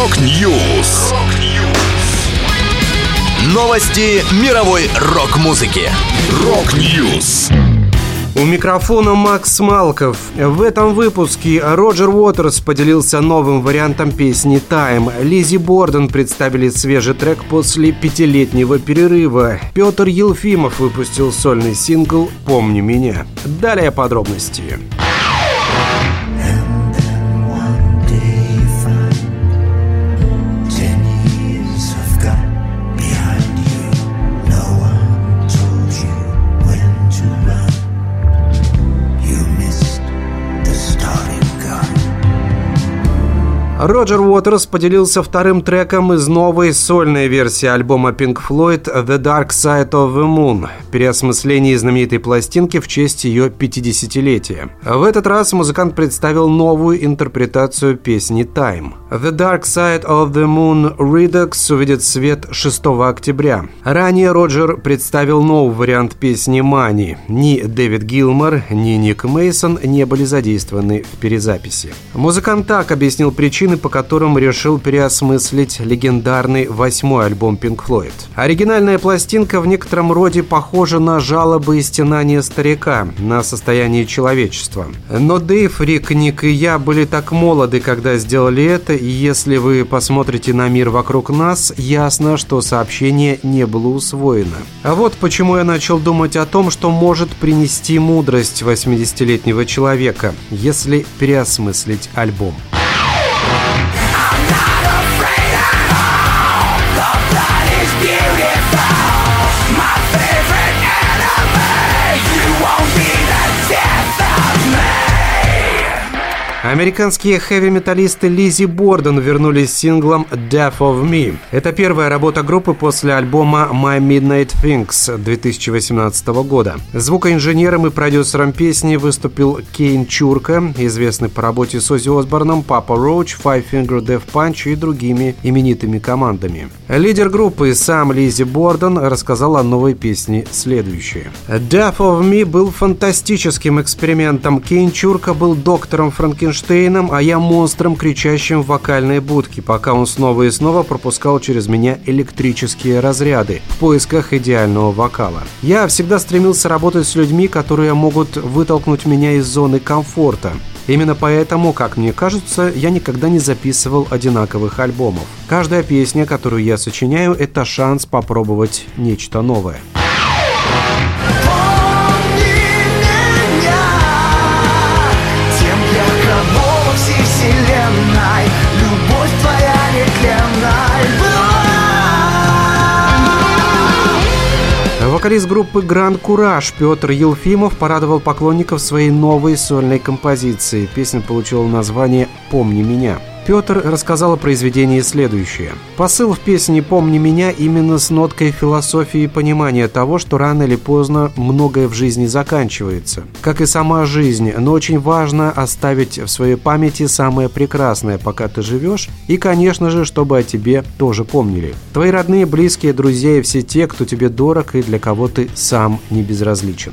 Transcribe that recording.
Rock News. Новости мировой рок-музыки. Rock News. У микрофона Макс Малков. В этом выпуске Роджер Уотерс поделился новым вариантом песни «Time». Lizzy Borden представили свежий трек после пятилетнего перерыва. Петр Елфимов выпустил сольный сингл «Помни меня». Далее подробности. Подробности. Роджер Уотерс поделился вторым треком из новой сольной версии альбома Pink Floyd «The Dark Side of the Moon» переосмысление знаменитой пластинки в честь ее 50-летия. В этот раз музыкант представил новую интерпретацию песни «Time». «The Dark Side of the Moon» Redux увидит свет 6 октября. Ранее Роджер представил новый вариант песни «Money». Ни Дэвид Гилмор, ни Ник Мейсон не были задействованы в перезаписи. Музыкант так объяснил причины, по которым решил переосмыслить легендарный восьмой альбом Pink Floyd. Оригинальная пластинка в некотором роде похожа на жалобы и стенания старика, на состояние человечества. Но Дэйв, Рик, Ник и я были так молоды, когда сделали это, если вы посмотрите на мир вокруг нас, ясно, что сообщение не было усвоено. А вот почему я начал думать о том, что может принести мудрость 80-летнего человека, если переосмыслить альбом. Американские хэви-металлисты Лизи Борден вернулись с синглом Death of Me. Это первая работа группы после альбома My Midnight Things 2018 года. Звукоинженером и продюсером песни выступил Кейн Чурка, известный по работе с Оззи Осборном, Папа Роуч, Five Finger Death Punch и другими именитыми командами. Лидер группы сам Лизи Борден рассказал о новой песне следующее. Death of Me был фантастическим экспериментом. Кейн Чурка был доктором Франкенштейна Эйнштейном, а я монстром, кричащим в вокальной будке, пока он снова и снова пропускал через меня электрические разряды в поисках идеального вокала. Я всегда стремился работать с людьми, которые могут вытолкнуть меня из зоны комфорта. Именно поэтому, как мне кажется, я никогда не записывал одинаковых альбомов. Каждая песня, которую я сочиняю, это шанс попробовать нечто новое. Вокалист группы «Гранд Кураж» Петр Елфимов порадовал поклонников своей новой сольной композиции. Песня получила название «Помни меня». Петр рассказал о произведении следующее. Посыл в песне «Помни меня» именно с ноткой философии понимания того, что рано или поздно многое в жизни заканчивается. Как и сама жизнь, но очень важно оставить в своей памяти самое прекрасное, пока ты живешь, и, конечно же, чтобы о тебе тоже помнили. Твои родные, близкие, друзья и все те, кто тебе дорог и для кого ты сам не безразличен.